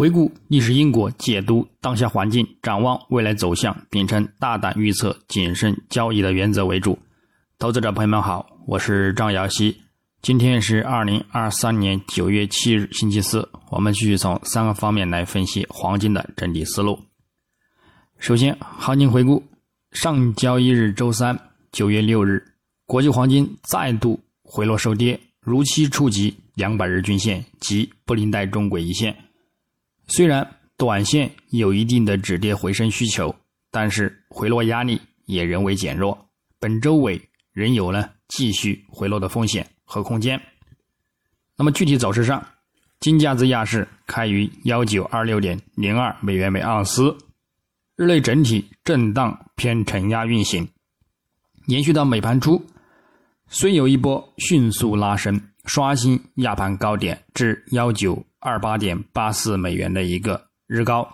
回顾历史因果，解读当下环境，展望未来走向，秉承大胆预测、谨慎交易的原则为主。投资者朋友们好，我是张瑶希。今天是二零二三年九月七日，星期四。我们继续从三个方面来分析黄金的整体思路。首先，行情回顾：上交易日周三，九月六日，国际黄金再度回落收跌，如期触及两百日均线及布林带中轨一线。虽然短线有一定的止跌回升需求，但是回落压力也仍未减弱。本周尾仍有呢继续回落的风险和空间。那么具体走势上，金价自亚市开于幺九二六点零二美元每盎司，日内整体震荡偏承压运行，延续到美盘初，虽有一波迅速拉升，刷新亚盘高点至幺九。二八点八四美元的一个日高，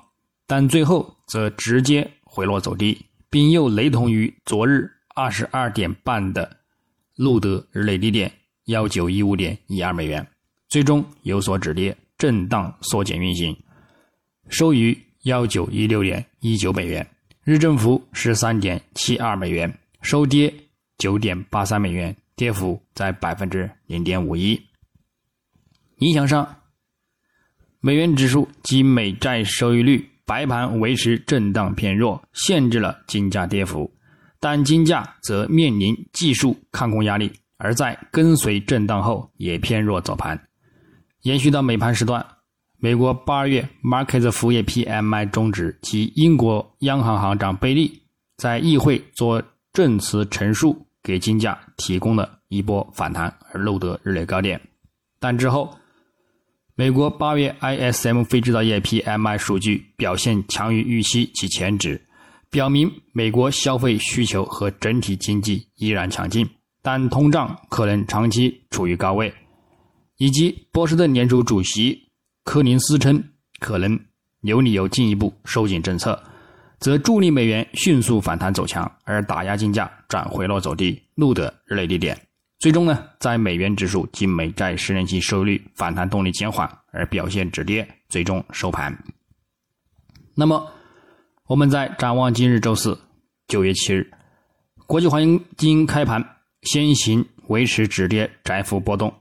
但最后则直接回落走低，并又雷同于昨日二十二点半的路德日内低点幺九一五点一二美元，最终有所止跌，震荡缩减运行，收于幺九一六点一九美元，日振幅十三点七二美元，收跌九点八三美元，跌幅在百分之零点五一。影响上。美元指数及美债收益率白盘维持震荡偏弱，限制了金价跌幅，但金价则面临技术看空压力，而在跟随震荡后也偏弱走盘。延续到美盘时段，美国八月 Markets 服务业 PMI 终值及英国央行行长贝利在议会做证词陈述，给金价提供了一波反弹而录得日内高点，但之后。美国八月 ISM 非制造业 PMI 数据表现强于预期及前值，表明美国消费需求和整体经济依然强劲，但通胀可能长期处于高位。以及波士顿联储主席柯林斯称，可能有理由进一步收紧政策，则助力美元迅速反弹走强，而打压金价转回落走低，录得日内低点。最终呢，在美元指数及美债十年期收益率反弹动力减缓而表现止跌，最终收盘。那么，我们在展望今日周四九月七日，国际黄金开盘先行维持止跌窄幅波动，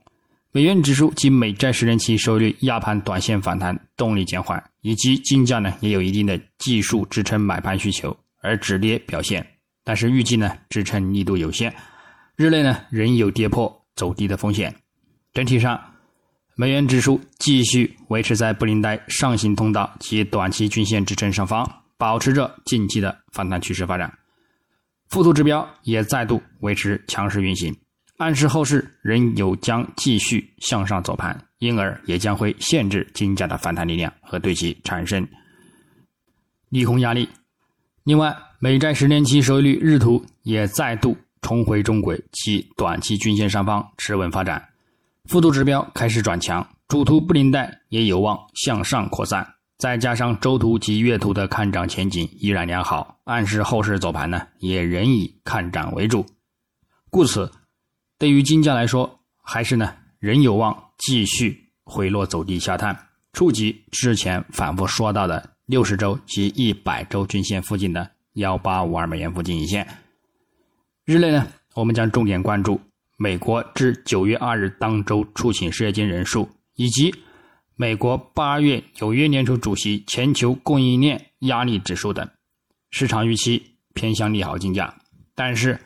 美元指数及美债十年期收益率压盘短线反弹动力减缓，以及金价呢也有一定的技术支撑买盘需求而止跌表现，但是预计呢支撑力度有限。日内呢仍有跌破走低的风险，整体上，美元指数继续维持在布林带上行通道及短期均线支撑上方，保持着近期的反弹趋势发展。附图指标也再度维持强势运行，暗示后市仍有将继续向上走盘，因而也将会限制金价的反弹力量和对其产生利空压力。另外，美债十年期收益率日图也再度。重回中轨及短期均线上方持稳发展，幅度指标开始转强，主图布林带也有望向上扩散，再加上周图及月图的看涨前景依然良好，暗示后市走盘呢也仍以看涨为主。故此，对于金价来说，还是呢仍有望继续回落走低下探，触及之前反复说到的六十周及一百周均线附近的幺八五二美元附近一线。日内呢，我们将重点关注美国至九月二日当周出勤失业金人数，以及美国八月纽约联储主席全球供应链压力指数等。市场预期偏向利好金价，但是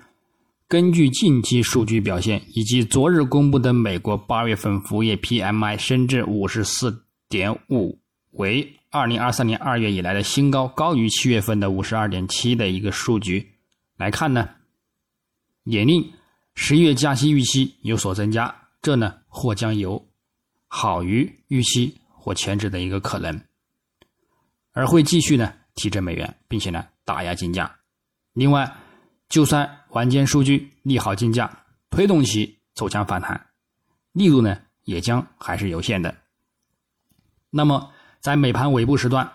根据近期数据表现以及昨日公布的美国八月份服务业 PMI 升至五十四点五，为二零二三年二月以来的新高，高于七月份的五十二点七的一个数据来看呢。也令十一月加息预期有所增加，这呢或将有好于预期或前置的一个可能，而会继续呢提振美元，并且呢打压金价。另外，就算晚间数据利好金价，推动其走强反弹，力度呢也将还是有限的。那么，在美盘尾部时段，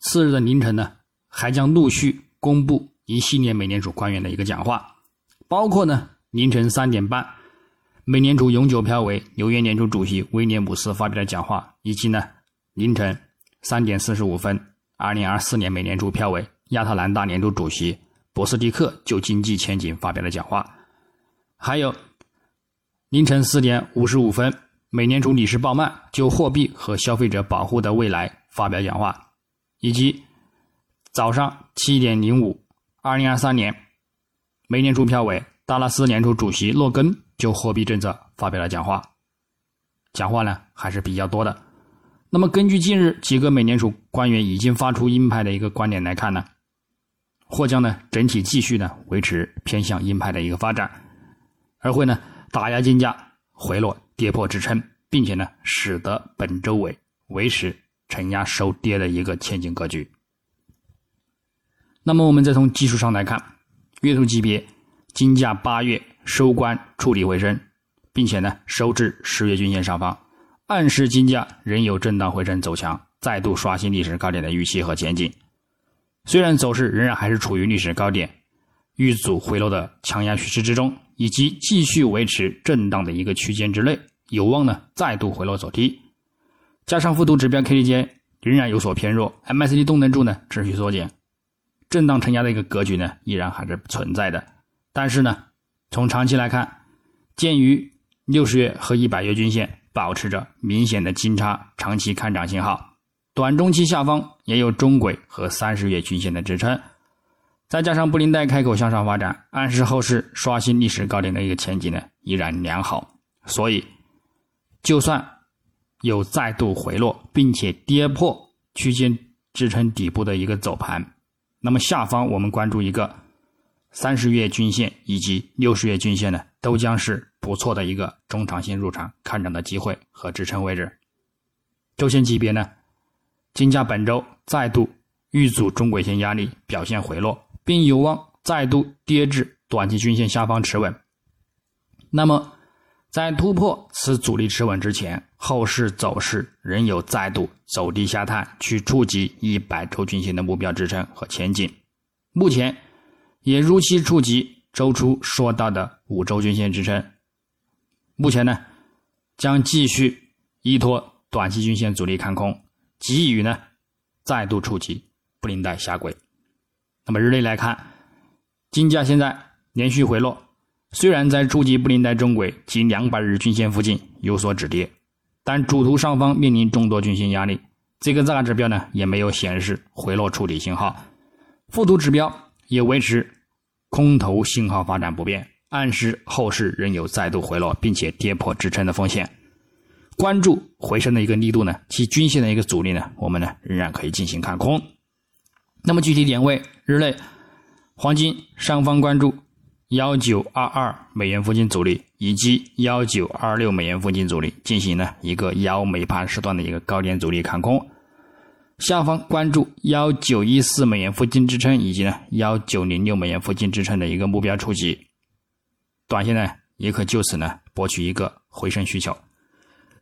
次日的凌晨呢，还将陆续公布一系列美联储官员的一个讲话。包括呢，凌晨三点半，美联储永久票委、纽约联储主席威廉姆斯发表的讲话，以及呢，凌晨三点四十五分，二零二四年美联储票委亚特兰大联储主席博斯蒂克就经济前景发表了讲话。还有凌晨四点五十五分，美联储理事鲍曼就货币和消费者保护的未来发表讲话，以及早上七点零五，二零二三年美联储票委达拉斯联储主席洛根就货币政策发表了讲话。讲话呢还是比较多的。那么根据近日几个美联储官员已经发出鹰派的一个观点来看呢，或将呢整体继续呢维持偏向鹰派的一个发展。而会呢打压金价回落跌破支撑，并且呢使得本周尾维持承压收跌的一个前景格局。那么我们再从技术上来看，月度级别金价八月收官触底回升，并且呢收至十月均线上方，暗示金价仍有震荡回升走强，再度刷新历史高点的预期和前景。虽然走势仍然还是处于历史高点遇阻回落的强压趋势之中。以及继续维持震荡的一个区间之内，有望呢再度回落走低。加上复图指标 KDJ 仍然有所偏弱，M A C D 动能柱呢持续缩减，震荡承压的一个格局呢依然还是存在的。但是呢，从长期来看，鉴于六十月和一百月均线保持着明显的金叉，长期看涨信号，短中期下方也有中轨和三十月均线的支撑。再加上布林带开口向上发展，暗示后市刷新历史高点的一个前景呢依然良好。所以，就算有再度回落，并且跌破区间支撑底部的一个走盘，那么下方我们关注一个三十月均线以及六十月均线呢，都将是不错的一个中长线入场看涨的机会和支撑位置。周线级别呢，金价本周再度遇阻中轨线压力，表现回落。并有望再度跌至短期均线下方持稳。那么，在突破此阻力持稳之前，后市走势仍有再度走低下探，去触及一百周均线的目标支撑和前景。目前也如期触及周初说到的五周均线支撑。目前呢，将继续依托短期均线阻力看空，给予呢再度触及布林带下轨。那么日内来看，金价现在连续回落，虽然在触及布林带中轨及两百日均线附近有所止跌，但主图上方面临众多均线压力，这个大指标呢也没有显示回落触底信号，副图指标也维持空头信号发展不变，暗示后市仍有再度回落并且跌破支撑的风险。关注回升的一个力度呢，其均线的一个阻力呢，我们呢仍然可以进行看空。那么具体点位，日内黄金上方关注幺九二二美元附近阻力，以及幺九二六美元附近阻力，进行呢一个幺美盘时段的一个高点阻力看空。下方关注幺九一四美元附近支撑，以及呢幺九零六美元附近支撑的一个目标触及，短线呢也可就此呢博取一个回升需求。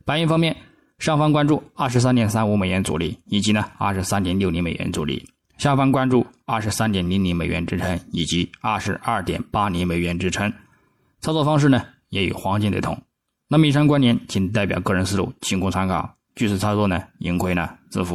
白银方面，上方关注二十三点三五美元阻力，以及呢二十三点六零美元阻力。下方关注二十三点零零美元支撑以及二十二点八零美元支撑，操作方式呢也与黄金雷同。那么以上观点仅代表个人思路，仅供参考。据此操作呢，盈亏呢自负。